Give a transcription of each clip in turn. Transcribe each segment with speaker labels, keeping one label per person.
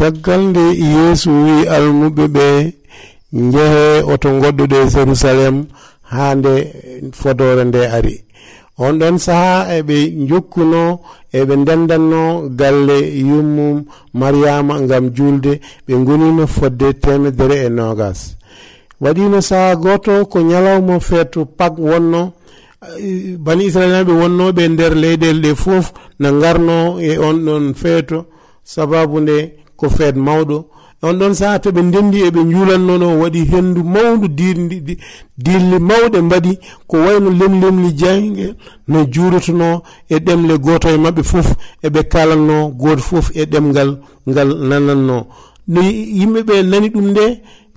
Speaker 1: caggal nde yeesu wi almuɓe ɓe njehe oto goɗɗuɗe jérusalem haa nde fodore nde ari. On ɗon sahaa eɓe jokkuno eɓe ndendanno galle yummum mariyama ngam julde ɓe gonino fodde temedere e nogas. Waɗino sahaa goto ko ñalawma feetu pak wonno eh, bani israilaɓe wonnoɓe nder leyɗele ɗe fof na garno e on ɗon feeto. Sababu nde ko feet mawɗo. On ɗon saha to ɓe ndendi eɓe juulannono waɗi hendu mawdu dirdi dirli mawɗe mbaɗi ko wayno lemlemli jangge no juurotono e ɗemle goto e mabɓe fof eɓe kalanno goto fof e, e ɗemgal ngal nananno no yimɓeɓe nani ɗum nde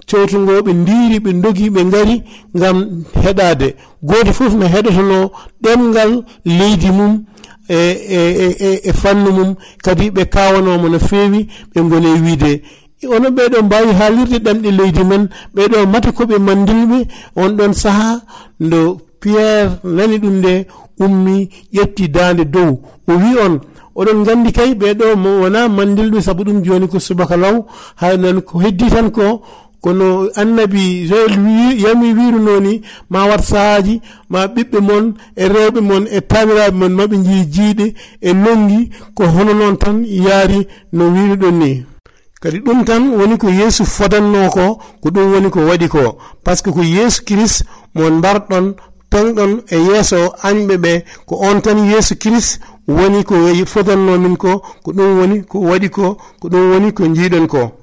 Speaker 1: cewtungo ɓe ndiri ɓe dogi ɓe ngari ngam heɗade goto fof no heɗotono ɗemgal leydi mum E, e e e e fannu mum kadi ɓe kawanomo no feewi ɓe gone wiide. Ono ɓeɗo mbawi haalirde ɗamɗe leydi men ɓeɗo mata koɓe mandilɓe on ɗon saaha ndo pierre nani ɗum nde ummi ƴetti dande dow. O wi on oɗon gandi kay ɓeɗo wona mandilɓe saabu ɗum joni ko subaka law haynan ko heddi tan ko kono annabi joel yami wiruno ni ma wat sahaji ma ɓiɓɓe mon e rewɓe mon e tamiraɓe mon maɓe jii jiiɗe e nongi ko hono noon tan yaari no wiruɗon ni. Kadi ɗum tan woni ko yeesu fodanno ko ko ɗum woni ko waɗi ko. Par ce que ko yeesu christ mo mbarɗon penɗon e yeeso añɓe ɓe ko on tan yeesu christ woni ko fodanno min ko ko ɗum woni ko waɗi ko ko ɗum woni ko jiiɗon ko.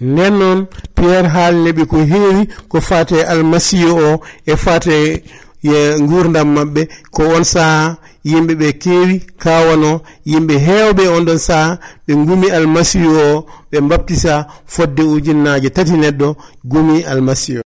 Speaker 1: nden noon pierre haalneɓe ko heewi ko fate almasihu o e fate ye gurdam maɓɓe ko on saaha yimɓe ɓe keewi kawano yimɓe heewɓe on ɗon saaha ɓe gumi almasihu o ɓe baptisa fodde ujunnaji tati neɗɗo gumi almasihu